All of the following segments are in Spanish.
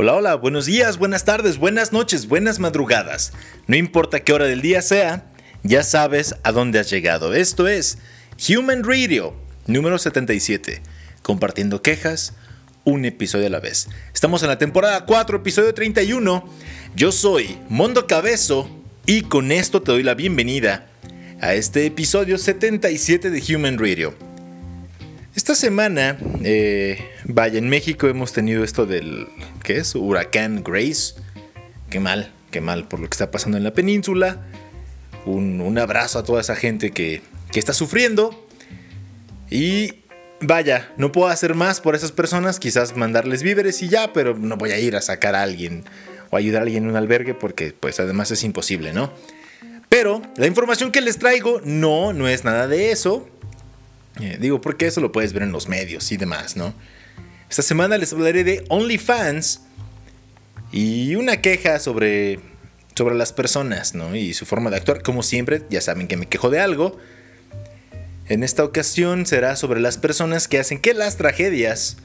Hola, hola, buenos días, buenas tardes, buenas noches, buenas madrugadas. No importa qué hora del día sea, ya sabes a dónde has llegado. Esto es Human Radio, número 77, compartiendo quejas un episodio a la vez. Estamos en la temporada 4, episodio 31. Yo soy Mondo Cabezo y con esto te doy la bienvenida a este episodio 77 de Human Radio. Esta semana, eh, vaya, en México hemos tenido esto del, ¿qué es? Huracán Grace. Qué mal, qué mal por lo que está pasando en la península. Un, abrazo a toda esa gente que, que está sufriendo. Y vaya, no puedo hacer más por esas personas, quizás mandarles víveres y ya, pero no voy a ir a sacar a alguien o ayudar a alguien en un albergue porque pues además es imposible, ¿no? Pero la información que les traigo no, no es nada de eso. Eh, digo, porque eso lo puedes ver en los medios y demás, ¿no? Esta semana les hablaré de OnlyFans y una queja sobre, sobre las personas, ¿no? Y su forma de actuar. Como siempre, ya saben que me quejo de algo. En esta ocasión será sobre las personas que hacen que las tragedias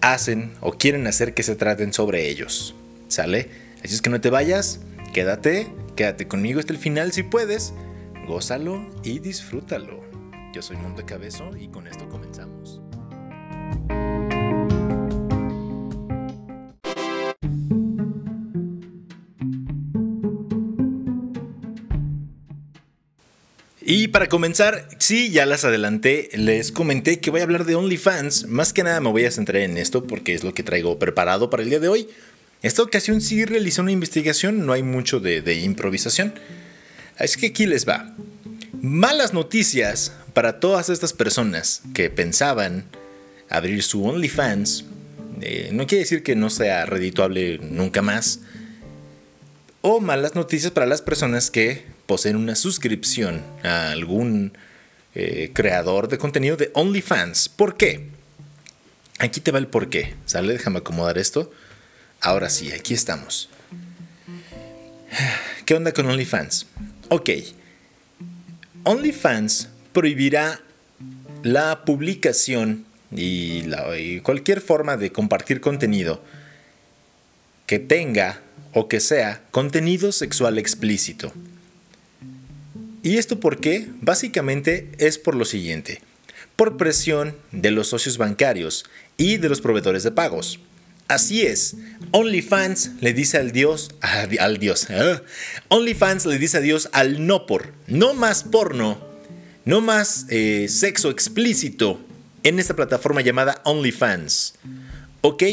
hacen o quieren hacer que se traten sobre ellos. ¿Sale? Así es que no te vayas, quédate, quédate conmigo hasta el final si puedes, gózalo y disfrútalo. Yo soy Mundo Cabezo y con esto comenzamos. Y para comenzar, sí, ya las adelanté, les comenté que voy a hablar de OnlyFans. Más que nada me voy a centrar en esto porque es lo que traigo preparado para el día de hoy. Esta ocasión sí realicé una investigación, no hay mucho de, improvisación. Así que aquí les va. Malas noticias para todas estas personas que pensaban abrir su OnlyFans, eh, no quiere decir que no sea redituable nunca más. O malas noticias para las personas que poseen una suscripción a algún eh, creador de contenido de OnlyFans. ¿Por qué? Aquí te va el por qué. ¿Sale? Déjame acomodar esto. Ahora sí, aquí estamos. ¿Qué onda con OnlyFans? Ok. OnlyFans prohibirá la publicación y, cualquier forma de compartir contenido que tenga o que sea contenido sexual explícito. ¿Y esto por qué? Básicamente es por lo siguiente. Por presión de los socios bancarios y de los proveedores de pagos. Así es, OnlyFans le dice al Dios, al Dios, ¿eh? OnlyFans le dice a al no por, no más porno no más eh, sexo explícito en esta plataforma llamada OnlyFans. ¿Ok?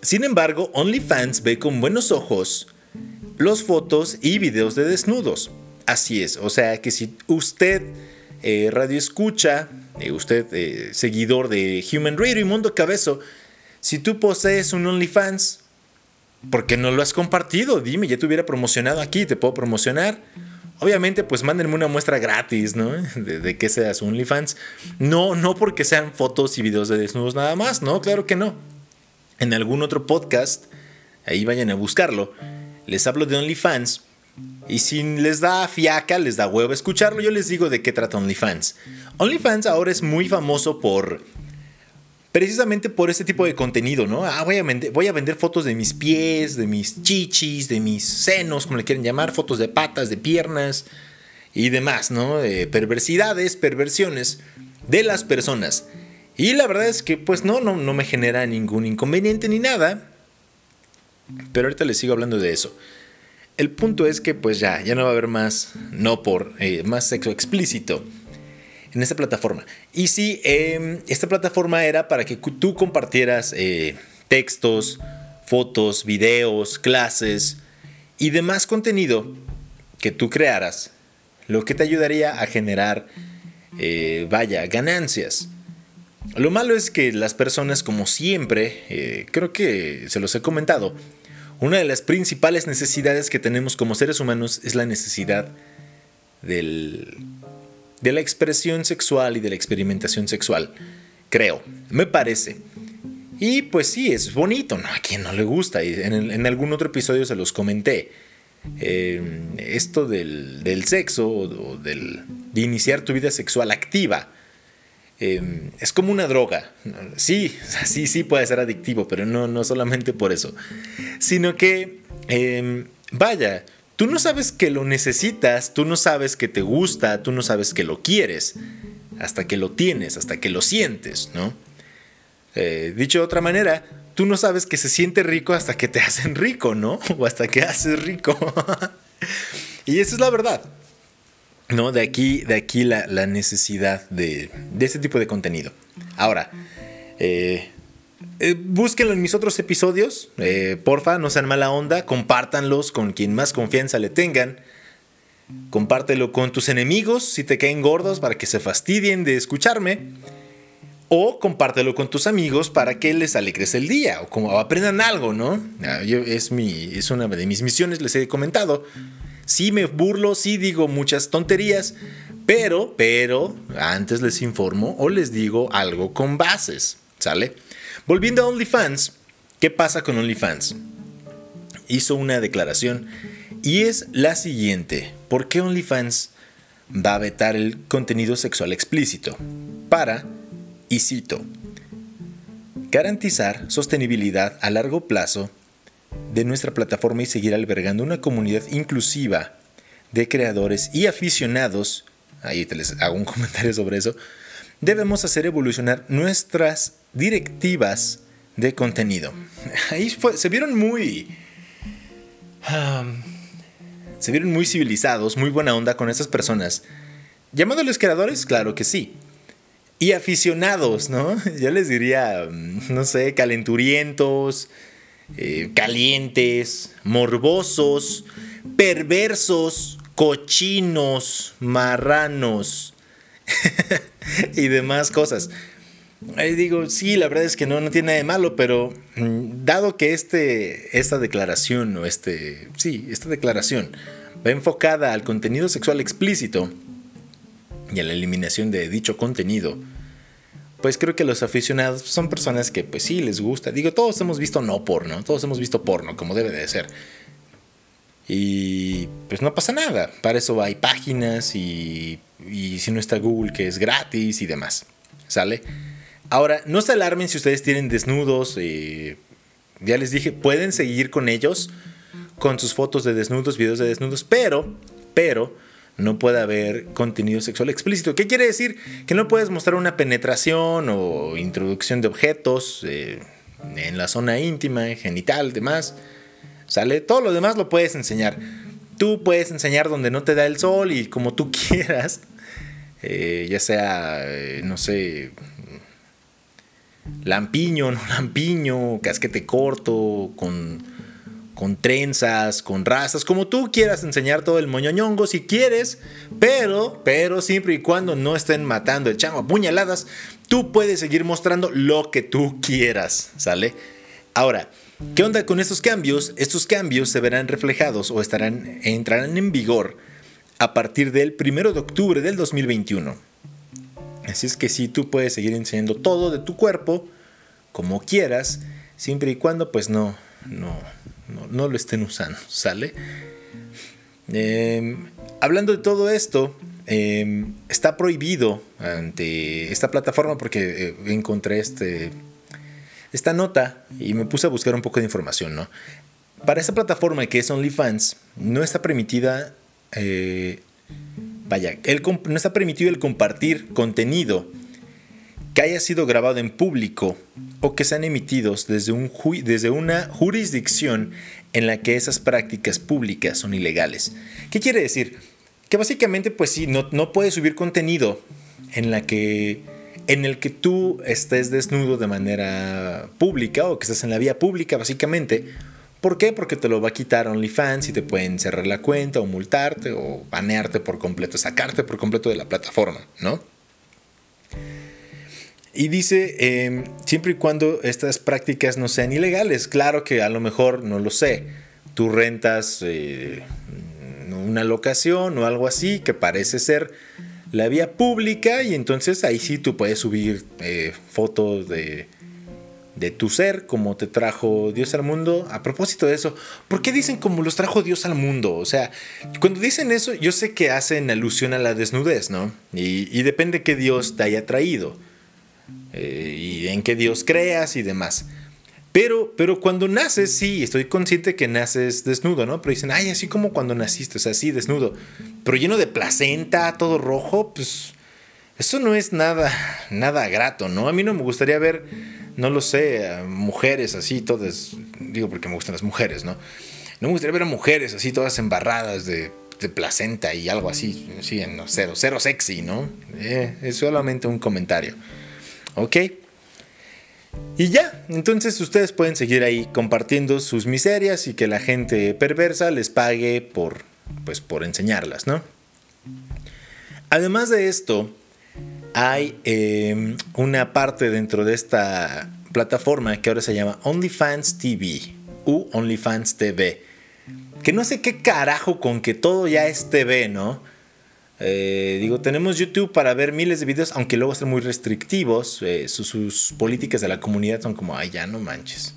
Sin embargo, OnlyFans ve con buenos ojos los fotos y videos de desnudos. Así es, o sea que si usted eh, radio escucha, eh, usted seguidor de Human Radio y Mundo Cabezo, si tú posees un OnlyFans, ¿por qué no lo has compartido? Dime, ya te hubiera promocionado aquí, te puedo promocionar. Obviamente, pues mándenme una muestra gratis, ¿no? De, que seas OnlyFans. No, no porque sean fotos y videos de desnudos nada más, ¿no? Claro que no. En algún otro podcast, ahí vayan a buscarlo, les hablo de OnlyFans. Y si les da fiaca, les da huevo escucharlo, yo les digo de qué trata OnlyFans. OnlyFans ahora es muy famoso por precisamente por este tipo de contenido, ¿no? Ah, voy a, vender, fotos de mis pies, de mis chichis, de mis senos, como le quieren llamar, fotos de patas, de piernas y demás, ¿no? De perversidades, perversiones de las personas. Y la verdad es que pues no, no, no me genera ningún inconveniente ni nada. Pero ahorita les sigo hablando de eso. El punto es que pues ya, ya no va a haber más, no por, eh, más sexo explícito en esta plataforma. Y sí, em, esta plataforma era para que tú compartieras eh, textos, fotos, videos, clases y demás contenido que tú crearas, lo que te ayudaría a generar, eh, vaya, ganancias. Lo malo es que las personas, como siempre, creo que se los he comentado, una de las principales necesidades que tenemos como seres humanos es la necesidad del de la expresión sexual y de la experimentación sexual. Creo, me parece. Y pues sí, es bonito, ¿no? A quien no le gusta. En, algún otro episodio se los comenté. Eh, esto del, sexo o del, de iniciar tu vida sexual activa em, es como una droga. Sí, sí, sí puede ser adictivo, pero no, no solamente por eso. Sino que, em, vaya, tú no sabes que lo necesitas, tú no sabes que te gusta, tú no sabes que lo quieres, hasta que lo tienes, hasta que lo sientes, ¿no? Eh, dicho de otra manera, tú no sabes que se siente rico hasta que te hacen rico, ¿no? O hasta que haces rico. y esa es la verdad. ¿No? De aquí, de aquí la, necesidad de, de, este tipo de contenido. Ahora, eh, eh, búsquenlo en mis otros episodios. Eh, porfa, no sean mala onda. Compártanlos con quien más confianza le tengan. Compártelo con tus enemigos si te caen gordos para que se fastidien de escucharme. O compártelo con tus amigos para que les alegres el día o como aprendan algo, ¿no? Ah, es, mi, es una de mis misiones, les he comentado. Sí me burlo, sí digo muchas tonterías, pero, pero, antes les informo o les digo algo con bases, ¿sale? Volviendo a OnlyFans, ¿qué pasa con OnlyFans? Hizo una declaración y es la siguiente. ¿Por qué OnlyFans va a vetar el contenido sexual explícito? Para y cito, garantizar sostenibilidad a largo plazo de nuestra plataforma y seguir albergando una comunidad inclusiva de creadores y aficionados, ahí te les hago un comentario sobre eso, debemos hacer evolucionar nuestras directivas de contenido. Ahí se vieron muy... se vieron muy civilizados, muy buena onda con esas personas. Llamándoles creadores, claro que sí y aficionados, ¿no? Yo les diría, mm, no sé, calenturientos, eh, calientes, morbosos, perversos, cochinos, marranos y demás cosas. Ahí digo, sí, la verdad es que no, no tiene nada de malo, pero mm, dado que este, esta declaración, o este, sí, esta declaración va enfocada al contenido sexual explícito, y a la eliminación de dicho contenido, pues creo que los aficionados son personas que pues sí les gusta. Digo, todos hemos visto no porno, todos hemos visto porno como debe de ser. Y pues no pasa nada, para eso hay páginas y, y si no está Google que es gratis y demás. ¿Sale? Ahora, no se alarmen si ustedes tienen desnudos. Eh, ya les dije, pueden seguir con ellos, con sus fotos de desnudos, videos de desnudos, pero, pero, no puede haber contenido sexual explícito. ¿Qué quiere decir? Que no puedes mostrar una penetración o introducción de objetos eh, en la zona íntima, genital, demás. ¿Sale? Todo lo demás lo puedes enseñar. Tú puedes enseñar donde no te da el sol y como tú quieras. Eh, ya sea, eh, no sé, lampiño, no lampiño, casquete corto, con con trenzas, con razas, como tú quieras enseñar todo el moñoñongo si quieres, pero, pero siempre y cuando no estén matando el chango a puñaladas, tú puedes seguir mostrando lo que tú quieras, ¿sale? Ahora, ¿qué onda con estos cambios? Estos cambios se verán reflejados o estarán, entrarán en vigor a partir del 1 de octubre del 2021. Así es que sí, tú puedes seguir enseñando todo de tu cuerpo como quieras, siempre y cuando pues no, no, no, lo estén usando, ¿sale? Em, hablando de todo esto, em, está prohibido ante esta plataforma porque eh, encontré este, esta nota y me puse a buscar un poco de información, ¿no? Para esta plataforma que es OnlyFans, no está permitida, eh, vaya, no está permitido el compartir contenido que haya sido grabado en público o que sean emitidos desde, un desde una jurisdicción en la que esas prácticas públicas son ilegales. ¿Qué quiere decir? Que básicamente, pues sí, no, no puedes subir contenido en, la que, en el que tú estés desnudo de manera pública o que estés en la vía pública, básicamente. ¿Por qué? Porque te lo va a quitar OnlyFans y te pueden cerrar la cuenta o multarte o banearte por completo, sacarte por completo de la plataforma, ¿no? Y dice, em, siempre y cuando estas prácticas no sean ilegales, claro que a lo mejor, no lo sé, tú rentas eh, una locación o algo así que parece ser la vía pública y entonces ahí sí tú puedes subir eh, fotos de de tu ser, como te trajo Dios al mundo. A propósito de eso, ¿por qué dicen como los trajo Dios al mundo? O sea, cuando dicen eso, yo sé que hacen alusión a la desnudez, ¿no? Y, depende qué Dios te haya traído. Eh, y en qué Dios creas y demás. Pero, pero cuando naces, sí, estoy consciente que naces desnudo, ¿no? Pero dicen, ay, así como cuando naciste, o sea, sí, desnudo. Pero lleno de placenta, todo rojo, pues eso no es nada, nada grato, ¿no? A mí no me gustaría ver, no lo sé, mujeres así, todas, digo porque me gustan las mujeres, ¿no? No me gustaría ver a mujeres así, todas embarradas de, placenta y algo así, sí, no, cero, cero sexy, ¿no? Eh, es solamente un comentario. ¿Ok? Y ya, entonces ustedes pueden seguir ahí compartiendo sus miserias y que la gente perversa les pague por, pues, por enseñarlas, ¿no? Además de esto, hay em, una parte dentro de esta plataforma que ahora se llama OnlyFans TV u OnlyFans TV. Que no sé qué carajo con que todo ya es TV, ¿no? Eh, digo, tenemos YouTube para ver miles de videos, aunque luego están muy restrictivos. Eh, sus, políticas de la comunidad son como, ay, ya no manches.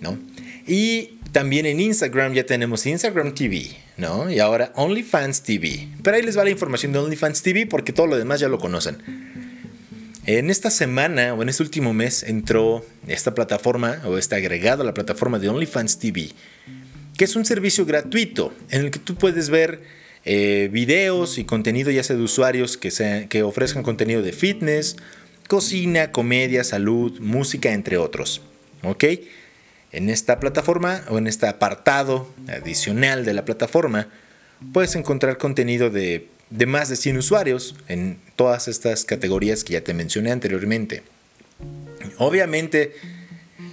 ¿No? Y también en Instagram ya tenemos Instagram TV, ¿no? Y ahora OnlyFans TV. Pero ahí les va la información de OnlyFans TV porque todo lo demás ya lo conocen. En esta semana o en este último mes entró esta plataforma o está agregado a la plataforma de OnlyFans TV, que es un servicio gratuito en el que tú puedes ver eh, videos y contenido ya sea de usuarios que, que ofrezcan contenido de fitness, cocina, comedia, salud, música, entre otros. ¿Ok? En esta plataforma o en este apartado adicional de la plataforma puedes encontrar contenido de, de más de 100 usuarios en todas estas categorías que ya te mencioné anteriormente. Obviamente,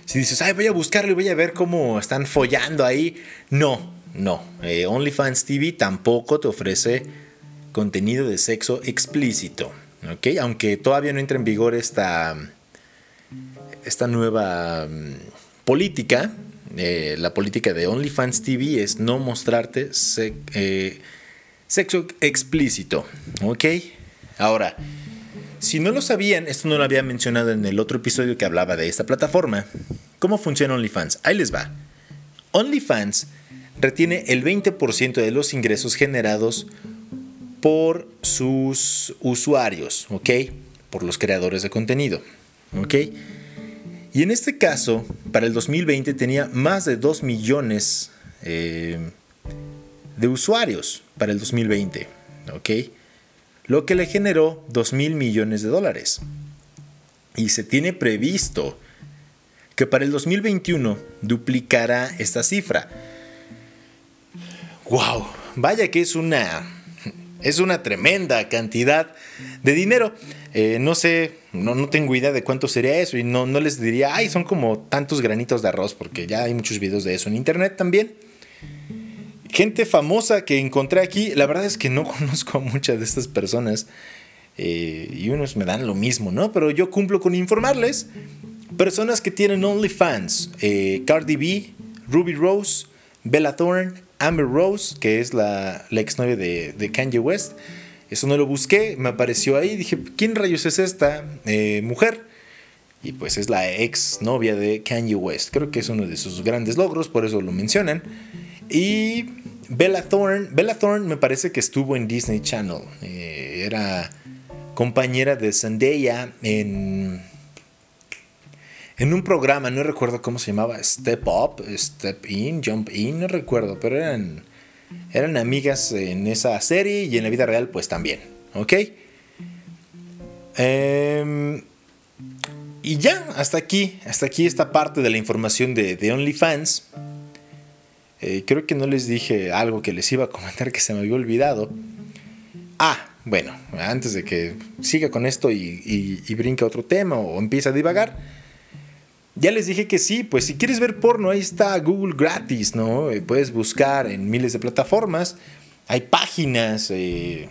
si dices, ay, voy a buscarlo y voy a ver cómo están follando ahí, no, no, eh, OnlyFans TV tampoco te ofrece contenido de sexo explícito, ¿ok? Aunque todavía no entra en vigor esta, esta nueva mm, política, eh, la política de OnlyFans TV es no mostrarte eh, sexo explícito, ¿ok? Ahora, si no lo sabían, esto no lo había mencionado en el otro episodio que hablaba de esta plataforma, ¿cómo funciona OnlyFans? Ahí les va. OnlyFans retiene el 20% de los ingresos generados por sus usuarios, ¿ok? Por los creadores de contenido, ¿ok? Y en este caso, para el 2020 tenía más de 2 millones eh, de usuarios para el 2020, ¿ok? Lo que le generó 2 mil millones de dólares. Y se tiene previsto que para el 2021 duplicará esta cifra wow, vaya que es una, es una tremenda cantidad de dinero. Eh, no sé, no, no, tengo idea de cuánto sería eso y no, no les diría, ay, son como tantos granitos de arroz, porque ya hay muchos videos de eso en internet también. Gente famosa que encontré aquí, la verdad es que no conozco a muchas de estas personas eh, y unos me dan lo mismo, ¿no? Pero yo cumplo con informarles. Personas que tienen OnlyFans, eh, Cardi B, Ruby Rose, Bella Thorne, Amber Rose, que es la, la exnovia de, Kanye West. Eso no lo busqué, me apareció ahí. Dije, ¿quién rayos es esta eh, mujer? Y pues es la ex novia de Kanye West. Creo que es uno de sus grandes logros, por eso lo mencionan. Y Bella Thorne. Bella Thorne me parece que estuvo en Disney Channel. Eh, era compañera de Zendaya en en un programa, no recuerdo cómo se llamaba, Step Up, Step In, Jump In, no recuerdo, pero eran, eran amigas en esa serie y en la vida real pues también, ¿ok? Em, y ya, hasta aquí, hasta aquí esta parte de la información de, de OnlyFans. Eh, creo que no les dije algo que les iba a comentar que se me había olvidado. Ah, bueno, antes de que siga con esto y, y, brinque otro tema o empiece a divagar ya les dije que sí, pues si quieres ver porno, ahí está Google gratis, ¿no? Eh, puedes buscar en miles de plataformas, hay páginas. Eh,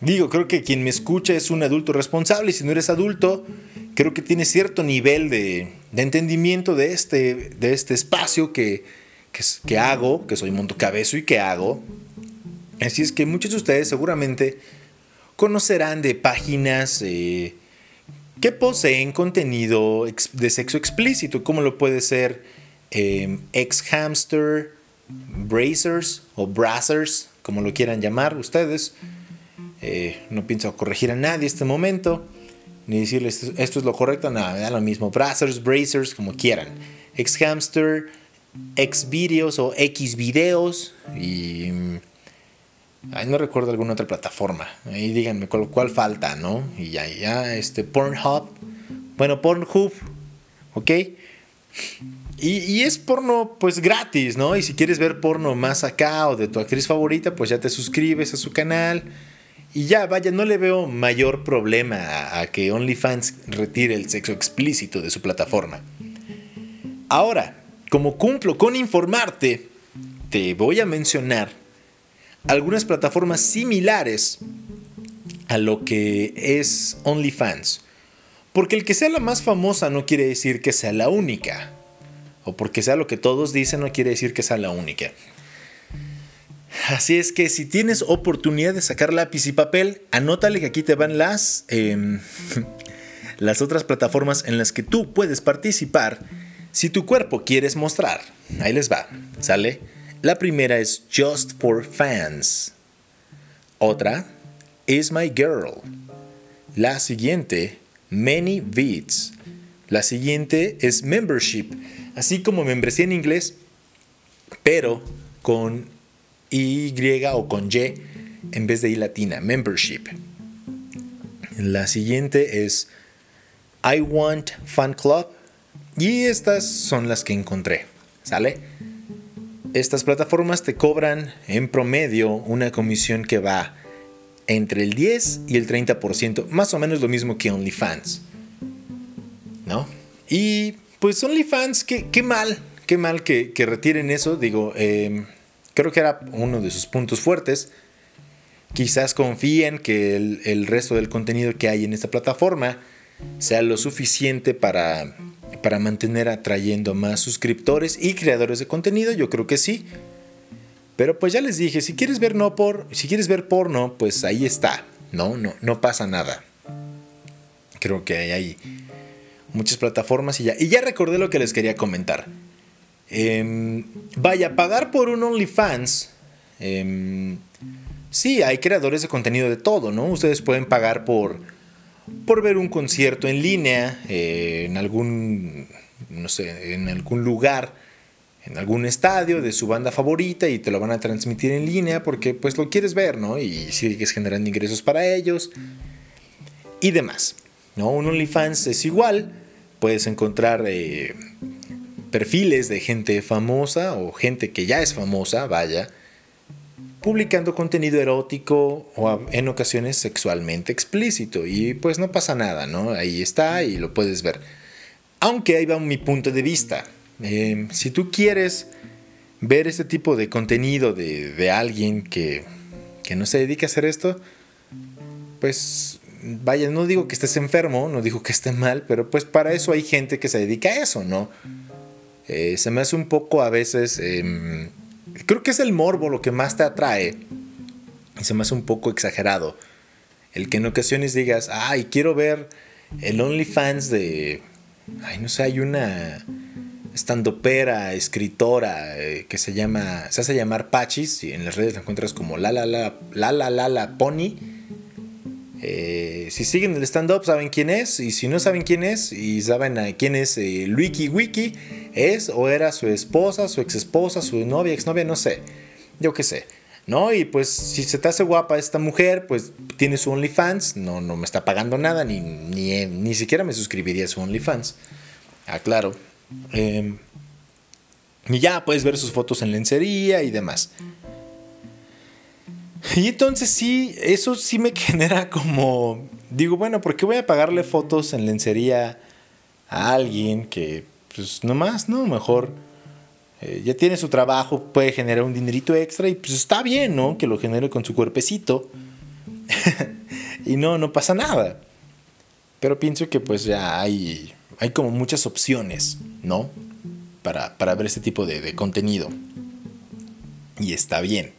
digo, creo que quien me escucha es un adulto responsable y si no eres adulto, creo que tienes cierto nivel de, entendimiento de este, de este espacio que, que, hago, que soy Monto Cabezo y que hago. Así es que muchos de ustedes seguramente conocerán de páginas... Eh, que poseen contenido de sexo explícito, como lo puede ser eh, X-Hamster, Brazers o Brazzers, como lo quieran llamar ustedes. Eh, no pienso corregir a nadie este momento, ni decirles esto, es lo correcto, nada, me da lo mismo. Brazzers, Brazers, como quieran. X-Hamster, X-Videos o X-Videos y Ay, no recuerdo alguna otra plataforma. Ahí díganme cuál, falta, ¿no? Y ya, ya, este, Pornhub. Bueno, Pornhub, ¿ok? Y, es porno, pues gratis, ¿no? Y si quieres ver porno más acá o de tu actriz favorita, pues ya te suscribes a su canal. Y ya, vaya, no le veo mayor problema a que OnlyFans retire el sexo explícito de su plataforma. Ahora, como cumplo con informarte, te voy a mencionar algunas plataformas similares a lo que es OnlyFans. Porque el que sea la más famosa no quiere decir que sea la única. O porque sea lo que todos dicen no quiere decir que sea la única. Así es que si tienes oportunidad de sacar lápiz y papel, anótale que aquí te van las, em, las otras plataformas en las que tú puedes participar si tu cuerpo quieres mostrar. Ahí les va, ¿sale? La primera es Just for Fans. Otra, Is My Girl. La siguiente, Many Beats. La siguiente es Membership, así como membresía en inglés, pero con Y o con Y en vez de I latina, Membership. La siguiente es I Want Fan Club. Y estas son las que encontré. ¿Sale? Estas plataformas te cobran en promedio una comisión que va entre el 10 y el 30%, más o menos lo mismo que OnlyFans. ¿No? Y pues OnlyFans, qué, mal, qué mal que, retiren eso. Digo, em, creo que era uno de sus puntos fuertes. Quizás confíen que el resto del contenido que hay en esta plataforma sea lo suficiente para para mantener atrayendo más suscriptores y creadores de contenido? Yo creo que sí. Pero pues ya les dije, si quieres ver no por, si quieres ver porno, pues ahí está, ¿no? No, no pasa nada. Creo que hay, muchas plataformas y ya. Y ya recordé lo que les quería comentar. Em, vaya, pagar por un OnlyFans. Eh, sí, hay creadores de contenido de todo, ¿no? Ustedes pueden pagar por por ver un concierto en línea eh, en algún, no sé, en algún lugar, en algún estadio de su banda favorita y te lo van a transmitir en línea porque pues lo quieres ver, ¿no? Y sigues generando ingresos para ellos y demás, ¿no? Un OnlyFans es igual, puedes encontrar eh, perfiles de gente famosa o gente que ya es famosa, vaya, publicando contenido erótico o en ocasiones sexualmente explícito. Y pues no pasa nada, ¿no? Ahí está y lo puedes ver. Aunque ahí va mi punto de vista. Em, si tú quieres ver este tipo de contenido de, alguien que, que no se dedica a hacer esto, pues vaya, no digo que estés enfermo, no digo que esté mal, pero pues para eso hay gente que se dedica a eso, ¿no? Eh, se me hace un poco a veces em, creo que es el morbo lo que más te atrae. Y se me hace un poco exagerado. El que en ocasiones digas, ay, quiero ver el OnlyFans de. Ay, no sé, hay una estandopera, escritora, eh, que se llama. Se hace llamar Pachis. Y en las redes la encuentras como la la la la la la la Pony. Eh, si siguen el stand-up saben quién es. Y si no saben quién es, y saben a quién es eh, Wiki Wiki es o era su esposa, su ex esposa, su novia, exnovia, no sé. Yo qué sé. ¿No? Y pues si se te hace guapa esta mujer, pues tiene su OnlyFans, no, no me está pagando nada, ni, ni, ni siquiera me suscribiría a su OnlyFans. Ah, claro. Em, y ya puedes ver sus fotos en lencería y demás. Y entonces sí, eso sí me genera como, digo, bueno, ¿por qué voy a pagarle fotos en lencería a alguien que pues nomás, ¿no? Mejor eh, ya tiene su trabajo, puede generar un dinerito extra y pues está bien, ¿no? Que lo genere con su cuerpecito. y no, no pasa nada. Pero pienso que pues ya hay, hay como muchas opciones, ¿no? Para, ver este tipo de, contenido. Y está bien.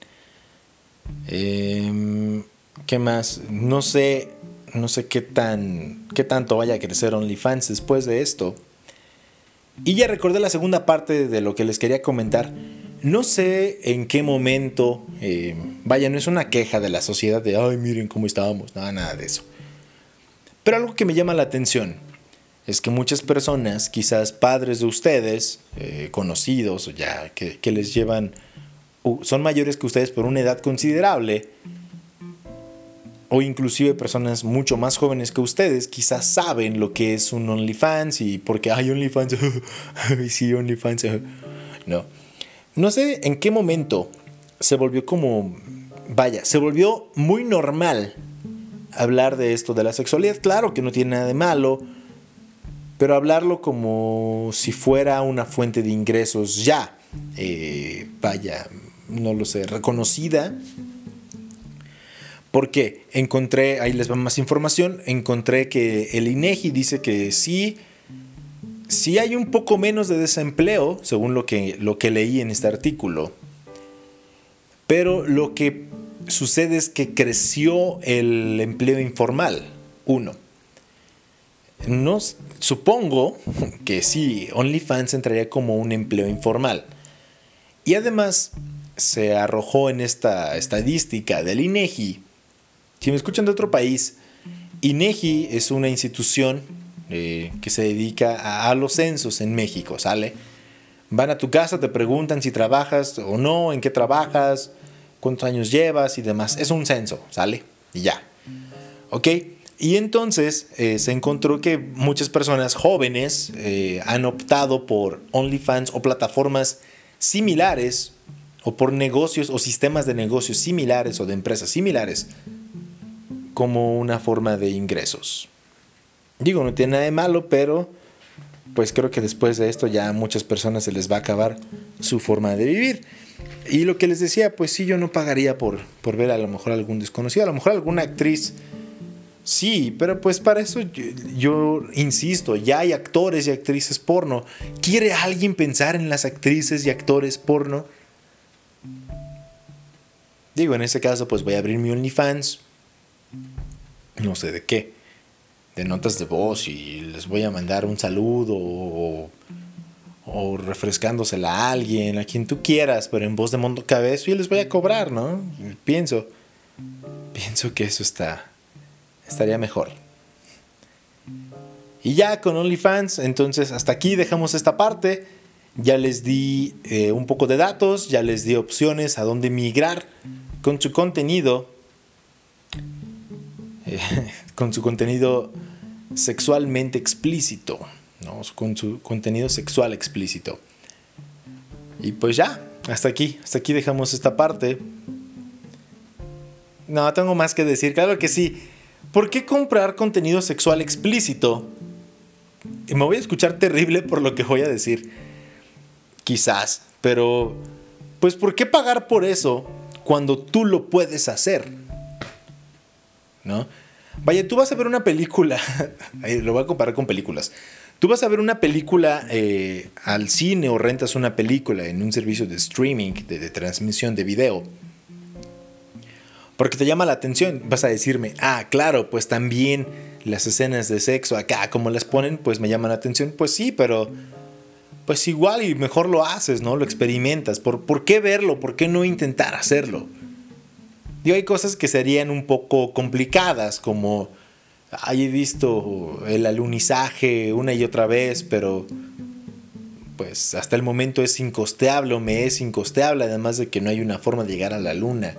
Em, ¿Qué más? No sé, no sé qué, tan, qué tanto vaya a crecer OnlyFans después de esto. Y ya recordé la segunda parte de lo que les quería comentar. No sé en qué momento, eh, vaya, no es una queja de la sociedad de, ay, miren cómo estábamos, nada, nada de eso. Pero algo que me llama la atención es que muchas personas, quizás padres de ustedes, eh, conocidos, ya que, que les llevan, son mayores que ustedes por una edad considerable, o inclusive personas mucho más jóvenes que ustedes quizás saben lo que es un OnlyFans y porque hay OnlyFans, sí, OnlyFans, no. No sé en qué momento se volvió como, vaya, se volvió muy normal hablar de esto de la sexualidad. Claro que no tiene nada de malo, pero hablarlo como si fuera una fuente de ingresos ya, eh, vaya, no lo sé, reconocida porque encontré, ahí les va más información, encontré que el INEGI dice que sí, sí hay un poco menos de desempleo, según lo que, lo que leí en este artículo. Pero lo que sucede es que creció el empleo informal, uno. No, supongo que sí, OnlyFans entraría como un empleo informal. Y además se arrojó en esta estadística del INEGI si me escuchan de otro país, INEGI es una institución eh, que se dedica a, los censos en México, ¿sale? Van a tu casa, te preguntan si trabajas o no, en qué trabajas, cuántos años llevas y demás. Es un censo, ¿sale? Y ya. ¿Ok? Y entonces eh, se encontró que muchas personas jóvenes eh, han optado por OnlyFans o plataformas similares o por negocios o sistemas de negocios similares o de empresas similares como una forma de ingresos. Digo, no tiene nada de malo, pero pues creo que después de esto ya a muchas personas se les va a acabar su forma de vivir. Y lo que les decía, pues sí, yo no pagaría por, por ver a lo mejor algún desconocido, a lo mejor alguna actriz. Sí, pero pues para eso yo, yo, insisto, ya hay actores y actrices porno. ¿Quiere alguien pensar en las actrices y actores porno? Digo, en ese caso pues voy a abrir mi OnlyFans, no sé de qué, de notas de voz y les voy a mandar un saludo o, refrescándosela a alguien, a quien tú quieras, pero en voz de Mundo Cabezo y les voy a cobrar, ¿no? Pienso, pienso que eso está, estaría mejor. Y ya con OnlyFans, entonces hasta aquí dejamos esta parte. Ya les di eh, un poco de datos, ya les di opciones a dónde migrar con su contenido eh, con su contenido sexualmente explícito, ¿no? con su contenido sexual explícito. Y pues ya, hasta aquí, hasta aquí dejamos esta parte. No, tengo más que decir, claro que sí. ¿Por qué comprar contenido sexual explícito? Y me voy a escuchar terrible por lo que voy a decir. Quizás, pero pues ¿por qué pagar por eso cuando tú lo puedes hacer? ¿no? Vaya, tú vas a ver una película, lo voy a comparar con películas. Tú vas a ver una película eh, al cine o rentas una película en un servicio de streaming, de, transmisión de video. Porque te llama la atención, vas a decirme, ah, claro, pues también las escenas de sexo acá, como las ponen, pues me llaman la atención. Pues sí, pero pues igual y mejor lo haces, ¿no? Lo experimentas. ¿Por, ¿por qué verlo? ¿Por qué no intentar hacerlo? Y hay cosas que serían un poco complicadas, como he visto el alunizaje una y otra vez, pero pues hasta el momento es incosteable o me es incosteable, además de que no hay una forma de llegar a la luna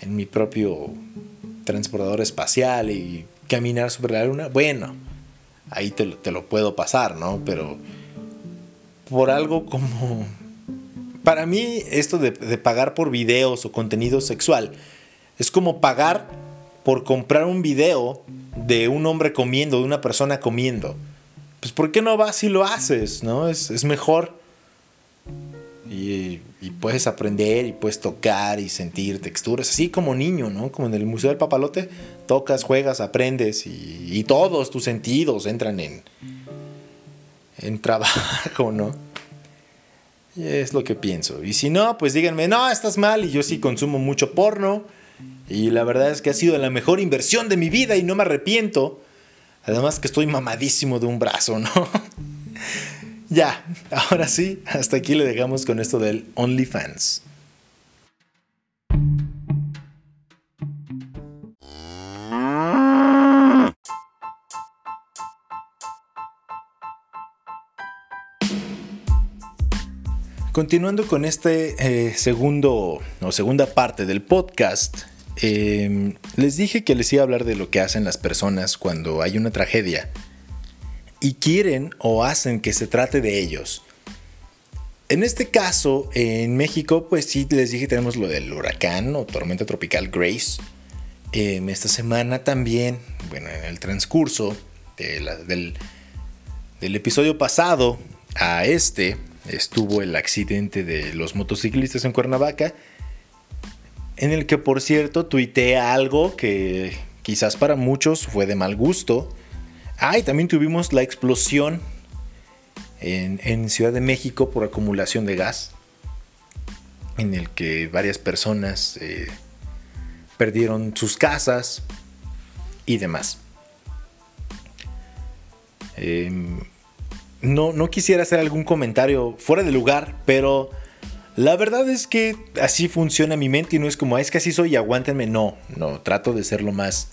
en mi propio transportador espacial y caminar sobre la luna. Bueno, ahí te, lo puedo pasar, ¿no? Pero por algo como... Para mí esto de, pagar por videos o contenido sexual, es como pagar por comprar un video de un hombre comiendo, de una persona comiendo. Pues ¿por qué no vas y lo haces? ¿No? Es, mejor. Y, puedes aprender y puedes tocar y sentir texturas, así como niño, ¿no? Como en el Museo del Papalote, tocas, juegas, aprendes y, y todos tus sentidos entran en, en trabajo, ¿no? Y es lo que pienso. Y si no, pues díganme, no, estás mal y yo sí consumo mucho porno Y la verdad es que ha sido la mejor inversión de mi vida y no me arrepiento. Además que estoy mamadísimo de un brazo, ¿no? ya, ahora sí, hasta aquí le dejamos con esto del OnlyFans. Continuando con este eh, segundo o segunda parte del podcast, em, les dije que les iba a hablar de lo que hacen las personas cuando hay una tragedia y quieren o hacen que se trate de ellos. En este caso, en México, pues sí, les dije tenemos lo del huracán o tormenta tropical Grace. Em, esta semana también, bueno, en el transcurso del, del episodio pasado a este, estuvo el accidente de los motociclistas en Cuernavaca, en el que por cierto tuiteé algo que quizás para muchos fue de mal gusto. Ah, y también tuvimos la explosión en, Ciudad de México por acumulación de gas, en el que varias personas eh, perdieron sus casas y demás. Em, no, no quisiera hacer algún comentario fuera de lugar, pero la verdad es que así funciona mi mente y no es como, es que así soy aguántenme. No, no, trato de ser lo más,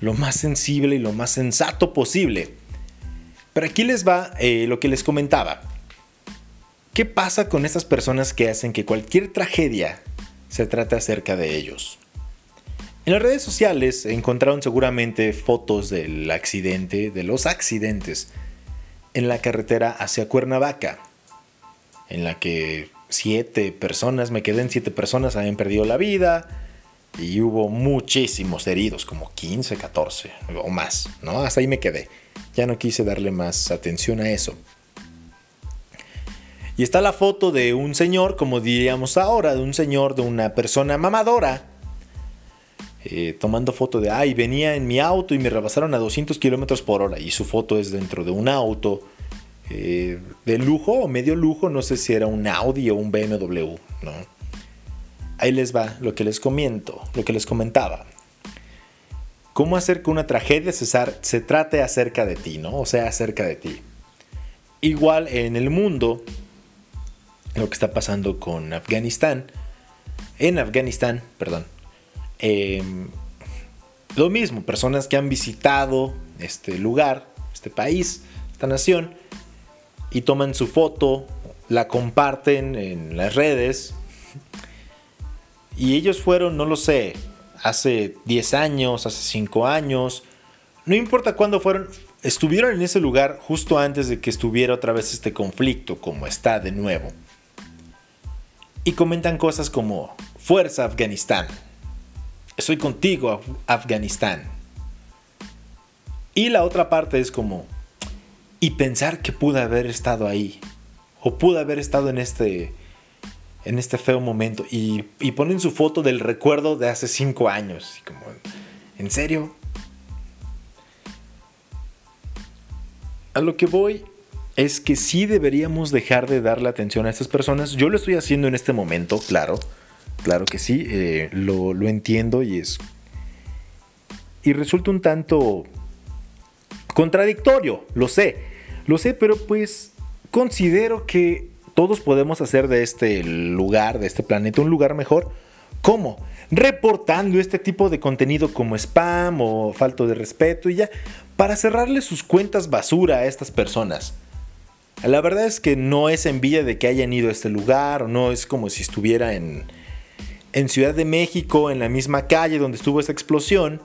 lo más sensible y lo más sensato posible. Pero aquí les va eh, lo que les comentaba. ¿Qué pasa con estas personas que hacen que cualquier tragedia se trate acerca de ellos? En las redes sociales encontraron seguramente fotos del accidente, de los accidentes en la carretera hacia Cuernavaca, en la que siete personas, me quedé en siete personas, habían perdido la vida y hubo muchísimos heridos, como 15, 14 o más, ¿no? Hasta ahí me quedé. Ya no quise darle más atención a eso. Y está la foto de un señor, como diríamos ahora, de un señor, de una persona mamadora, eh, tomando foto de, ay, venía en mi auto y me rebasaron a 200 kilómetros por hora. Y su foto es dentro de un auto eh, de lujo o medio lujo, no sé si era un Audi o un BMW, ¿no? Ahí les va lo que les comento, lo que les comentaba. ¿Cómo hacer que una tragedia César, se trate acerca de ti, ¿no? O sea, acerca de ti. Igual en el mundo, lo que está pasando con Afganistán, en Afganistán, perdón, Em, lo mismo, personas que han visitado este lugar, este país, esta nación, y toman su foto, la comparten en las redes. Y ellos fueron, no lo sé, hace 10 años, hace 5 años, no importa cuándo fueron, estuvieron en ese lugar justo antes de que estuviera otra vez este conflicto, como está de nuevo. Y comentan cosas como, Fuerza Afganistán, estoy contigo, Afganistán. Y la otra parte es como, y pensar que pude haber estado ahí, o pude haber estado en este, en este feo momento, y, ponen su foto del recuerdo de hace cinco años, y como, ¿en serio? A lo que voy es que sí deberíamos dejar de darle atención a estas personas. Yo lo estoy haciendo en este momento, claro Claro que sí, eh, lo, entiendo y es. Y resulta un tanto contradictorio, lo sé. Lo sé, pero pues considero que todos podemos hacer de este lugar, de este planeta, un lugar mejor. ¿Cómo? Reportando este tipo de contenido como spam o falto de respeto y ya, para cerrarle sus cuentas basura a estas personas. La verdad es que no es envidia de que hayan ido a este lugar, o no es como si estuviera en, en Ciudad de México, en la misma calle donde estuvo esa explosión,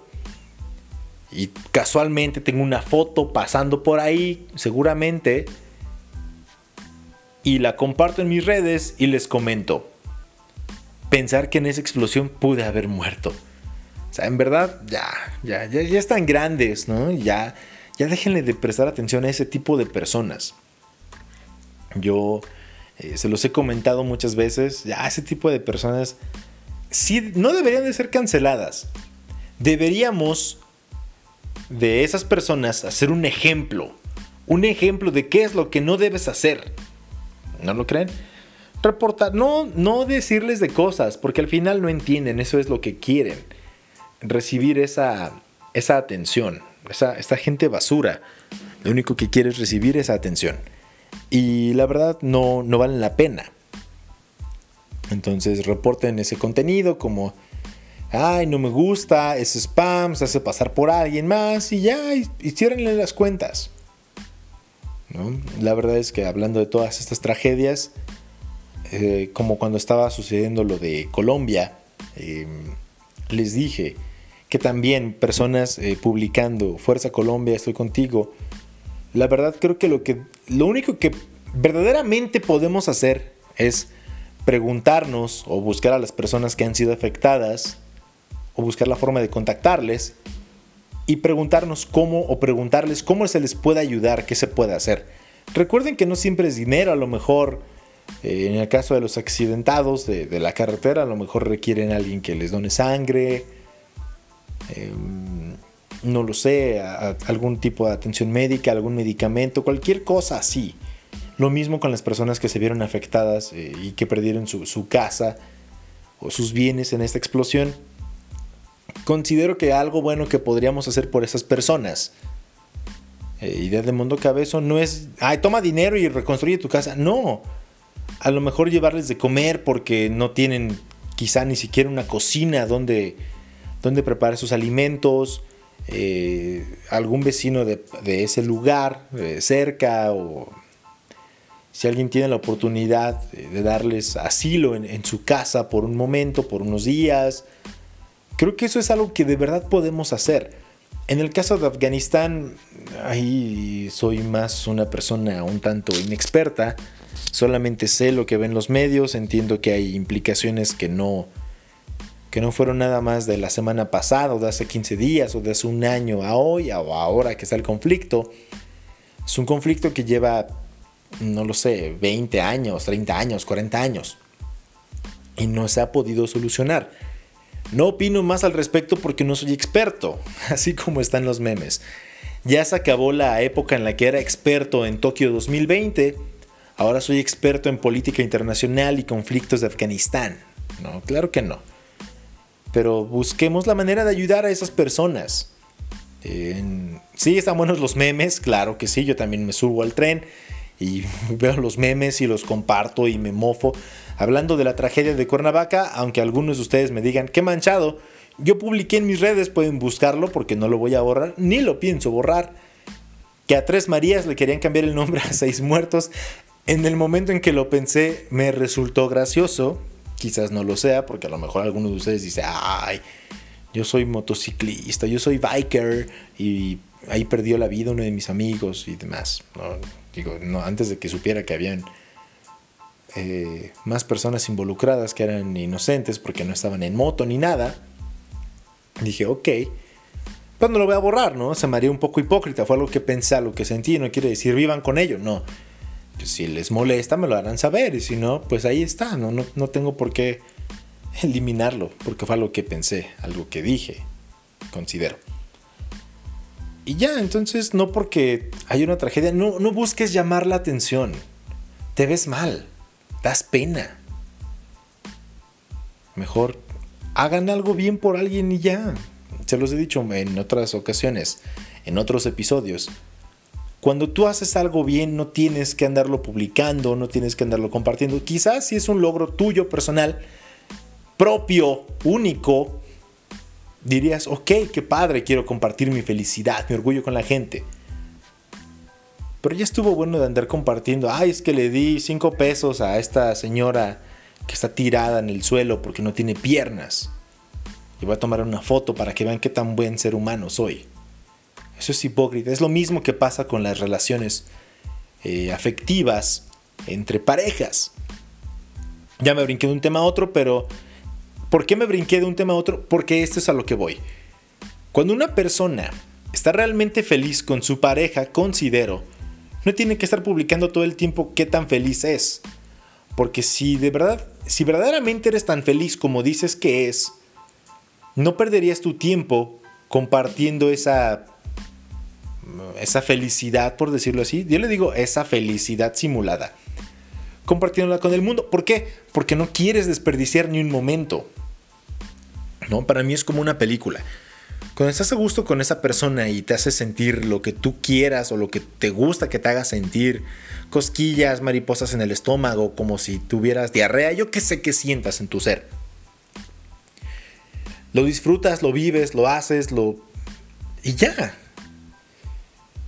y casualmente tengo una foto pasando por ahí, seguramente, y la comparto en mis redes y les comento. Pensar que en esa explosión pude haber muerto. O sea, en verdad, ya, ya, ya, ya están grandes, ¿no? Ya, ya déjenle de prestar atención a ese tipo de personas. Yo eh, se los he comentado muchas veces, ya ese tipo de personas no deberían de ser canceladas. Deberíamos de esas personas hacer un ejemplo. Un ejemplo de qué es lo que no debes hacer. ¿No lo creen? reportar, no, no decirles de cosas, porque al final no entienden, eso es lo que quieren, recibir esa, esa atención, esa, esta gente basura, lo único que quiere es recibir esa atención. Y la verdad no, no valen la pena. Entonces reporten ese contenido como, ay, no me gusta, es spam, se hace pasar por alguien más y ya, y, las cuentas. La verdad es que hablando de todas estas tragedias, eh, como cuando estaba sucediendo lo de Colombia, em, les dije que también personas eh, publicando Fuerza Colombia, estoy contigo, la verdad creo que lo, que lo único que verdaderamente podemos hacer es preguntarnos o buscar a las personas que han sido afectadas o buscar la forma de contactarles y preguntarnos cómo o preguntarles cómo se les puede ayudar, qué se puede hacer. Recuerden que no siempre es dinero, a lo mejor eh, en el caso de los accidentados de, la carretera, a lo mejor requieren a alguien que les done sangre, em, no lo sé, algún tipo de atención médica, algún medicamento, cualquier cosa así. Lo mismo con las personas que se vieron afectadas eh, y que perdieron su, casa o sus bienes en esta explosión. Considero que algo bueno que podríamos hacer por esas personas, eh, idea de mundo cabezo, no es, ay, toma dinero y reconstruye tu casa. No, a lo mejor llevarles de comer porque no tienen quizá ni siquiera una cocina donde, donde preparar sus alimentos. Eh, algún vecino de, ese lugar cerca o si alguien tiene la oportunidad de darles asilo en, su casa por un momento, por unos días, creo que eso es algo que de verdad podemos hacer. En el caso de Afganistán, ahí soy más una persona un tanto inexperta, solamente sé lo que ven los medios, entiendo que hay implicaciones que no, que no fueron nada más de la semana pasada o de hace 15 días o de hace un año a hoy o ahora que está el conflicto. Es un conflicto que lleva no lo sé, 20 años, 30 años, 40 años. Y no se ha podido solucionar. No opino más al respecto porque no soy experto, así como están los memes. Ya se acabó la época en la que era experto en Tokio 2020, ahora soy experto en política internacional y conflictos de Afganistán. No, claro que no. Pero busquemos la manera de ayudar a esas personas. Sí, están buenos los memes, claro que sí, yo también me subo al tren y veo los memes y los comparto y me mofo. Hablando de la tragedia de Cuernavaca, aunque algunos de ustedes me digan, qué manchado, yo publiqué en mis redes, pueden buscarlo porque no lo voy a borrar, ni lo pienso borrar, que a Tres Marías le querían cambiar el nombre a Seis Muertos. En el momento en que lo pensé me resultó gracioso, quizás no lo sea, porque a lo mejor alguno de ustedes dice, ay, yo soy motociclista, yo soy biker y ahí perdió la vida uno de mis amigos y demás. No, antes de que supiera que habían eh, más personas involucradas que eran inocentes porque no estaban en moto ni nada, dije, ok, pues no lo voy a borrar, ¿no? Se me haría un poco hipócrita, fue algo que pensé, algo que sentí, no quiere decir vivan con ello, no. Pues si les molesta, me lo harán saber, y si no, pues ahí está, no, no, no tengo por qué eliminarlo, porque fue algo que pensé, algo que dije, considero. Y ya, entonces no porque hay una tragedia, no, no busques llamar la atención. Te ves mal, das pena. Mejor hagan algo bien por alguien y ya. Se los he dicho en otras ocasiones, en otros episodios. Cuando tú haces algo bien no tienes que andarlo publicando, no tienes que andarlo compartiendo. Quizás si es un logro tuyo personal, propio, único, dirías, ok, qué padre, quiero compartir mi felicidad, mi orgullo con la gente. Pero ya estuvo bueno de andar compartiendo, ay, es que le di 5 pesos a esta señora que está tirada en el suelo porque no tiene piernas. Y voy a tomar una foto para que vean qué tan buen ser humano soy. Eso es hipócrita. Es lo mismo que pasa con las relaciones eh, afectivas entre parejas. Ya me brinqué de un tema a otro, pero ¿Por qué me brinqué de un tema a otro? Porque esto es a lo que voy. Cuando una persona está realmente feliz con su pareja, considero, no tiene que estar publicando todo el tiempo qué tan feliz es. Porque si de verdad, si verdaderamente eres tan feliz como dices que es, no perderías tu tiempo compartiendo esa esa felicidad, por decirlo así. Yo le digo esa felicidad simulada. compartiéndola con el mundo. ¿Por qué? Porque no quieres desperdiciar ni un momento. ¿No? Para mí es como una película. Cuando estás a gusto con esa persona y te hace sentir lo que tú quieras o lo que te gusta que te haga sentir, cosquillas, mariposas en el estómago, como si tuvieras diarrea, yo qué sé qué sientas en tu ser. Lo disfrutas, lo vives, lo haces, lo... Y ya.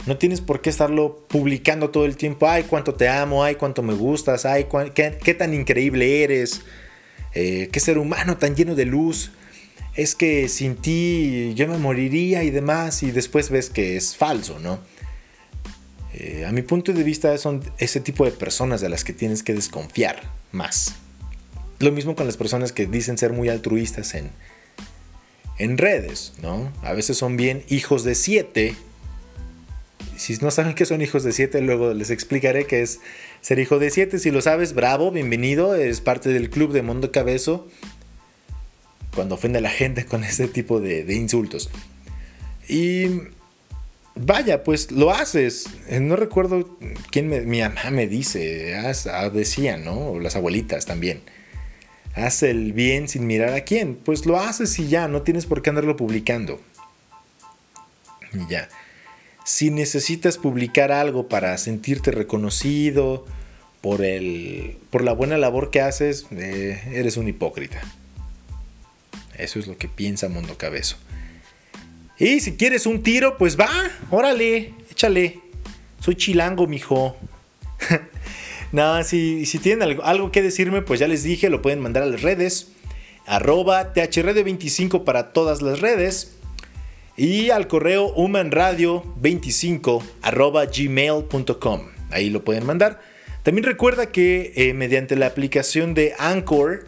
No tienes por qué estarlo publicando todo el tiempo. Ay, cuánto te amo, ay, cuánto me gustas, ay, qué, tan increíble eres, eh, qué ser humano tan lleno de luz es que sin ti yo me moriría y demás, y después ves que es falso, ¿no? Eh, a mi punto de vista son ese tipo de personas de las que tienes que desconfiar más. Lo mismo con las personas que dicen ser muy altruistas en, en redes, ¿no? A veces son bien hijos de siete. Si no saben que son hijos de siete, luego les explicaré qué es ser hijo de siete. Si lo sabes, bravo, bienvenido, eres parte del club de Mundo Cabezo cuando ofende a la gente con ese tipo de, insultos. Y vaya, pues lo haces. Eh, no recuerdo quién me, mi mamá me dice, ah, decían, ¿no? O las abuelitas también. Haz el bien sin mirar a quién. Pues lo haces y ya, no tienes por qué andarlo publicando. Y ya. Si necesitas publicar algo para sentirte reconocido por, el, por la buena labor que haces, eh, eres un hipócrita. Eso es lo que piensa Mundo Cabezo. Y si quieres un tiro, pues va, órale, échale. Soy chilango, mijo. Nada, si, si tienen algo, que decirme, pues ya les dije, lo pueden mandar a las redes. Arroba THRadio25 para todas las redes. Y al correo humanradio25 arroba gmail.com. Ahí lo pueden mandar. También recuerda que eh, mediante la aplicación de Anchor,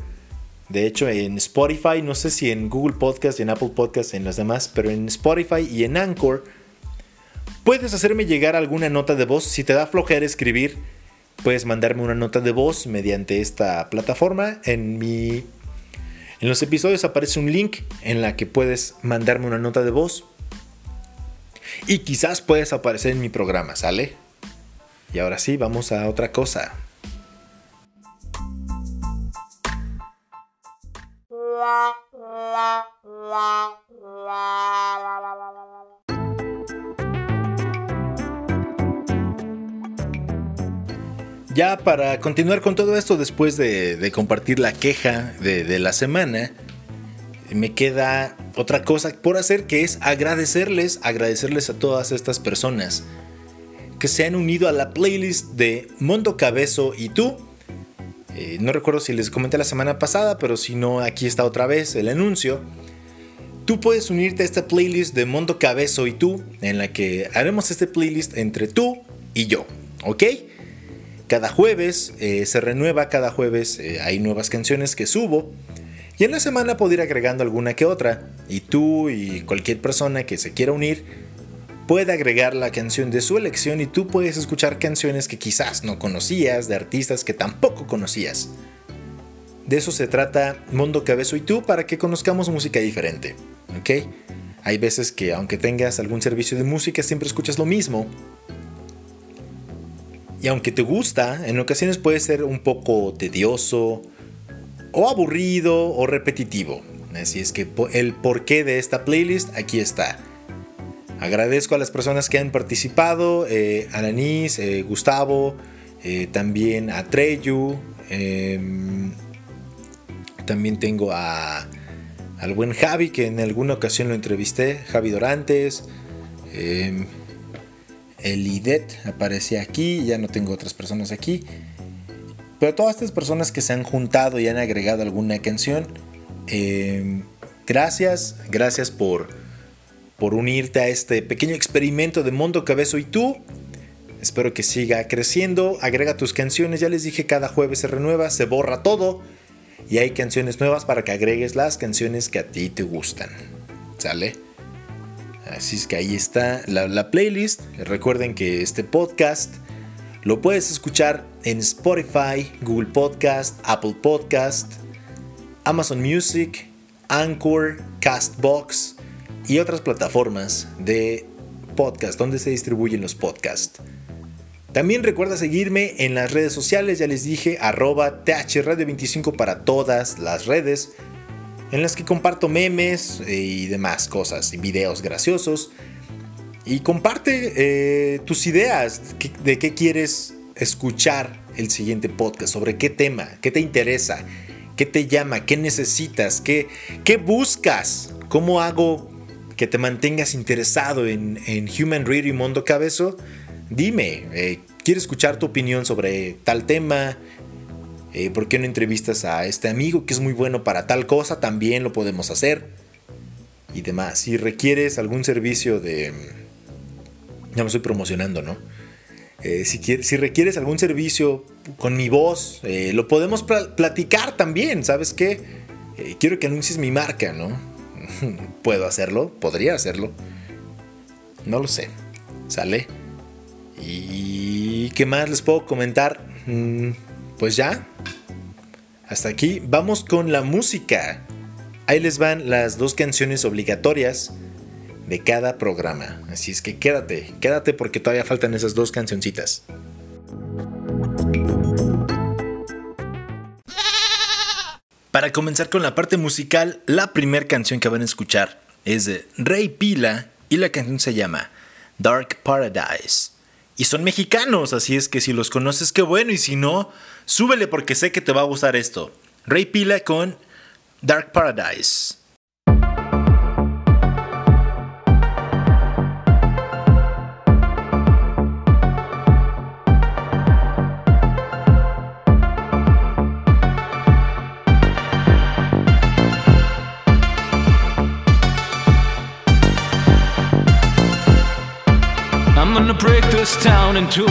de hecho, en Spotify, no sé si en Google Podcast en Apple Podcast, en las demás, pero en Spotify y en Anchor, puedes hacerme llegar alguna nota de voz. Si te da flojera escribir, puedes mandarme una nota de voz mediante esta plataforma. En mi. En los episodios aparece un link en la que puedes mandarme una nota de voz. Y quizás puedes aparecer en mi programa, ¿sale? Y ahora sí, vamos a otra cosa. Ya para continuar con todo esto, después de, compartir la queja de, la semana, me queda otra cosa por hacer que es agradecerles, agradecerles a todas estas personas que se han unido a la playlist de Mondo Cabezo y tú eh, no recuerdo si les comenté la semana pasada, pero si no, aquí está otra vez el anuncio. Tú puedes unirte a esta playlist de Mondo Cabezo y tú, en la que haremos este playlist entre tú y yo, ¿ok? Cada jueves eh, se renueva, cada jueves eh, hay nuevas canciones que subo. Y en la semana puedo ir agregando alguna que otra. Y tú y cualquier persona que se quiera unir puede agregar la canción de su elección y tú puedes escuchar canciones que quizás no conocías, de artistas que tampoco conocías. De eso se trata Mundo Cabezo y tú para que conozcamos música diferente, ¿ok? Hay veces que aunque tengas algún servicio de música siempre escuchas lo mismo. Y aunque te gusta, en ocasiones puede ser un poco tedioso, o aburrido, o repetitivo. Así es que el porqué de esta playlist aquí está. Agradezco a las personas que han participado, eh, eh, Gustavo, eh, también a Treyu, em, también tengo a, al buen Javi, que en alguna ocasión lo entrevisté, Javi Dorantes, em, el IDET aquí, ya no tengo otras personas aquí, pero todas estas personas que se han juntado y han agregado alguna canción, em, gracias, gracias por por unirte a este pequeño experimento de Mundo Cabezo y tú. Espero que siga creciendo. Agrega tus canciones. Ya les dije, cada jueves se renueva, se borra todo. Y hay canciones nuevas para que agregues las canciones que a ti te gustan. ¿Sale? Así es que ahí está la, playlist. Recuerden que este podcast lo puedes escuchar en Spotify, Google Podcast, Apple Podcast, Amazon Music, Anchor, Castbox y otras plataformas de podcast donde se distribuyen los podcasts. También recuerda seguirme en las redes sociales, ya les dije, arroba THRadio25 para todas las redes, en las que comparto memes eh, y demás cosas, y videos graciosos. Y comparte eh, tus ideas de qué quieres escuchar el siguiente podcast, sobre qué tema, qué te interesa, qué te llama, qué necesitas, qué, qué buscas, cómo hago que te mantengas interesado en, en Human Reader y Mundo Cabezo dime, eh, quiero escuchar tu opinión sobre tal tema. Eh, ¿Por qué no entrevistas a este amigo que es muy bueno para tal cosa? También lo podemos hacer. Y demás. Si requieres algún servicio de... Ya me estoy promocionando, ¿no? Eh, si, si, requieres algún servicio con mi voz, lo podemos platicar también, ¿sabes qué? quiero que anuncies mi marca, ¿no? ¿Puedo hacerlo? ¿Podría hacerlo? No lo sé. ¿Sale? ¿Y qué más les puedo comentar? Mm, pues ya. Hasta aquí. Vamos con la música. Ahí les van las dos canciones obligatorias de cada programa. Así es que quédate, quédate porque todavía faltan esas dos cancioncitas. Para comenzar con la parte musical, la primera canción que van a escuchar es de Rey Pila y la canción se llama Dark Paradise. Y son mexicanos, así es que si los conoces, qué bueno. Y si no, súbele porque sé que te va a gustar esto. Rey Pila con Dark Paradise. This town in two.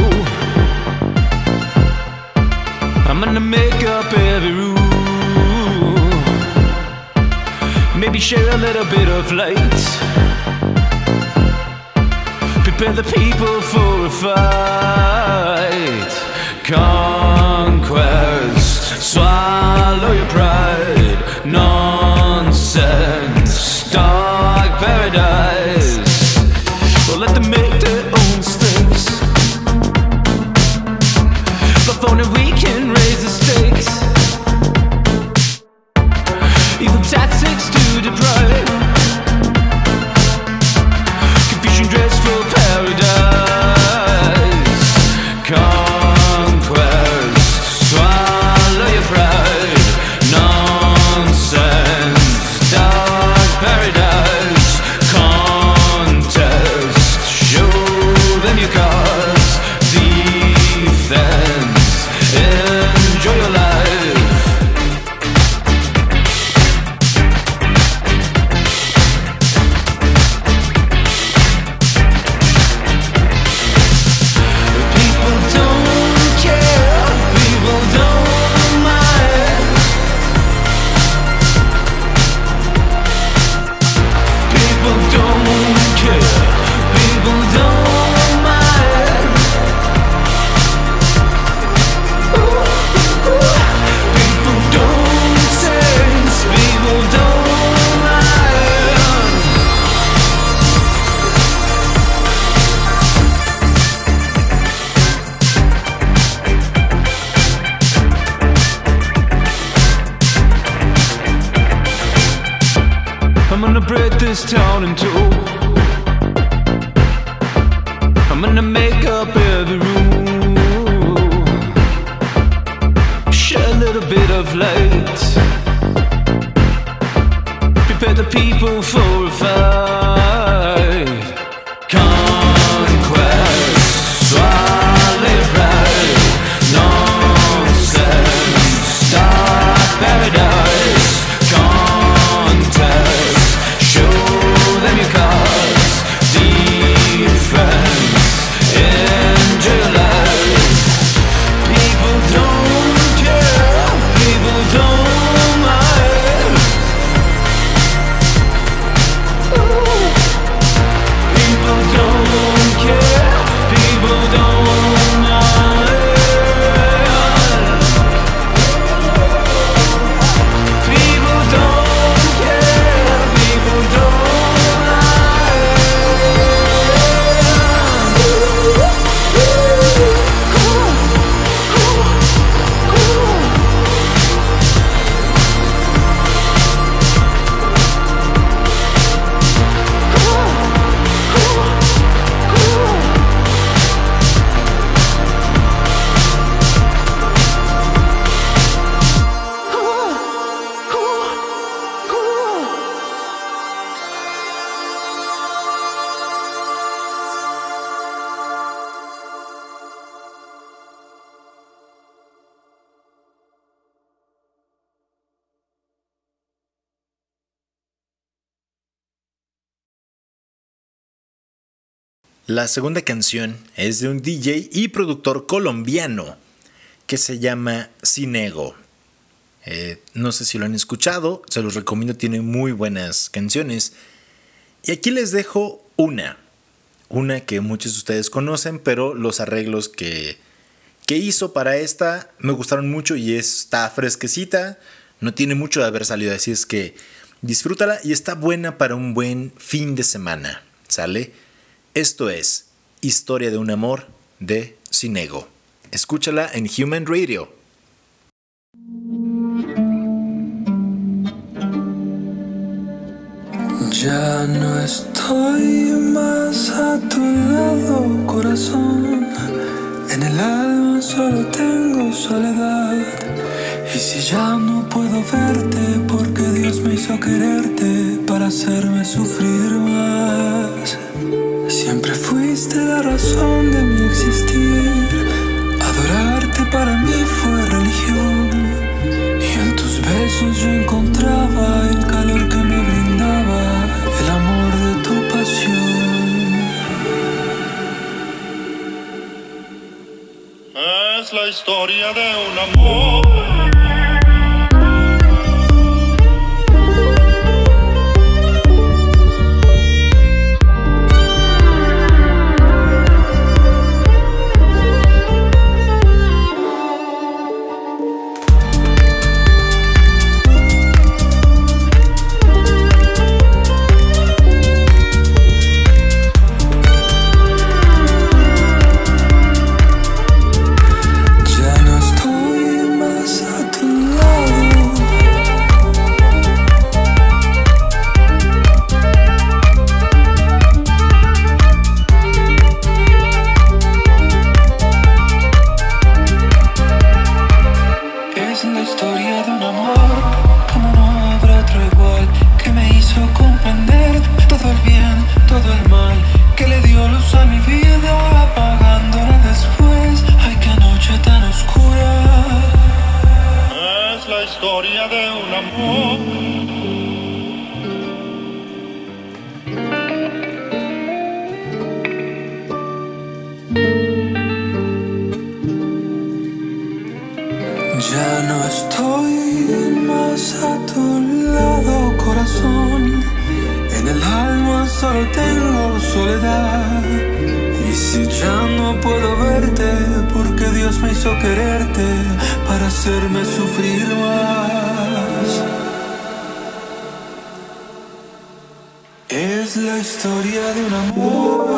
I'm gonna make up every rule. Maybe share a little bit of light. Prepare the people for a fight. Conquest, La segunda canción es de un DJ y productor colombiano que se llama Cinego. Eh, no sé si lo han escuchado, se los recomiendo, tiene muy buenas canciones. Y aquí les dejo una, una que muchos de ustedes conocen, pero los arreglos que, que hizo para esta me gustaron mucho y está fresquecita, no tiene mucho de haber salido, así es que disfrútala y está buena para un buen fin de semana, ¿sale? Esto es Historia de un amor de Cinego. Escúchala en Human Radio. Ya no estoy más a tu lado, corazón. En el alma solo tengo soledad. Y si ya no puedo verte, porque Dios me hizo quererte para hacerme sufrir más. Siempre fuiste la razón de mi existir. Adorarte para mí fue religión. Y en tus besos yo encontraba el calor que me brindaba el amor de tu pasión. Es la historia de un amor. Solo tengo soledad. Y si ya no puedo verte, porque Dios me hizo quererte para hacerme sufrir más. Es la historia de un amor.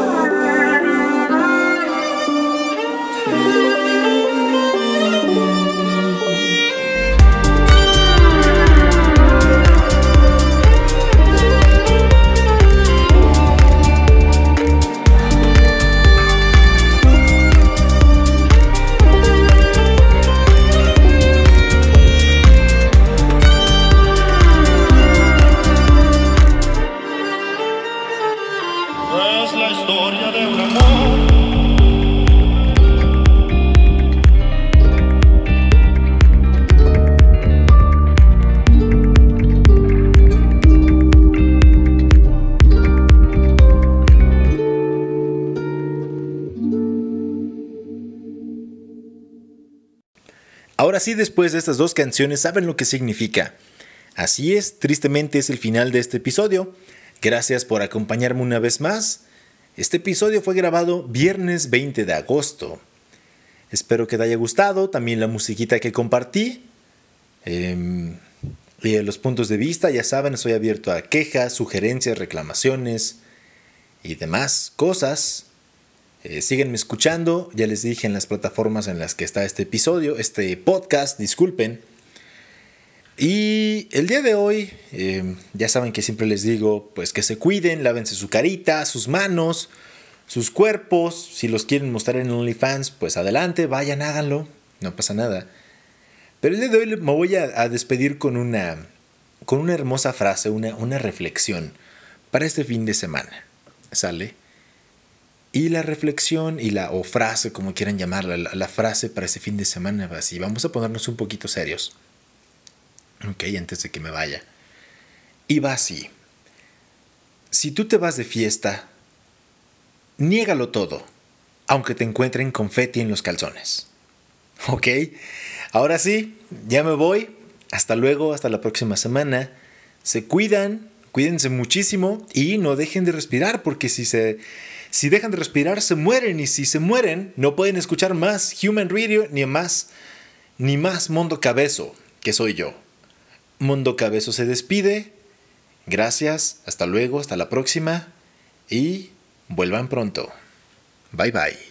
Ahora después de estas dos canciones, saben lo que significa. Así es, tristemente es el final de este episodio. Gracias por acompañarme una vez más. Este episodio fue grabado viernes 20 de agosto. Espero que te haya gustado también la musiquita que compartí. Em, y los puntos de vista, ya saben, estoy abierto a quejas, sugerencias, reclamaciones y demás cosas. Eh, síguenme escuchando, ya les dije en las plataformas en las que está este episodio, este podcast, disculpen. Y el día de hoy, eh, ya saben que siempre les digo, pues que se cuiden, lávense su carita, sus manos, sus cuerpos. Si los quieren mostrar en OnlyFans, pues adelante, vayan, háganlo, no pasa nada. Pero el día de hoy me voy a, a despedir con una, con una hermosa frase, una, una reflexión para este fin de semana. ¿Sale? Y la reflexión y la o frase, como quieran llamarla, la, frase para este fin de semana va así. Vamos a ponernos un poquito serios. Ok, antes de que me vaya. Y va así. Si tú te vas de fiesta, niégalo todo, aunque te encuentren confeti en los calzones. ¿Ok? Ahora sí, ya me voy. Hasta luego, hasta la próxima semana. Se cuidan, cuídense muchísimo y no dejen de respirar porque si se si dejan de respirar se mueren y si se mueren no pueden escuchar más Human Radio ni más ni más Mundo Cabezo, que soy yo. Mundo Cabezo se despide. Gracias, hasta luego, hasta la próxima y vuelvan pronto. Bye bye.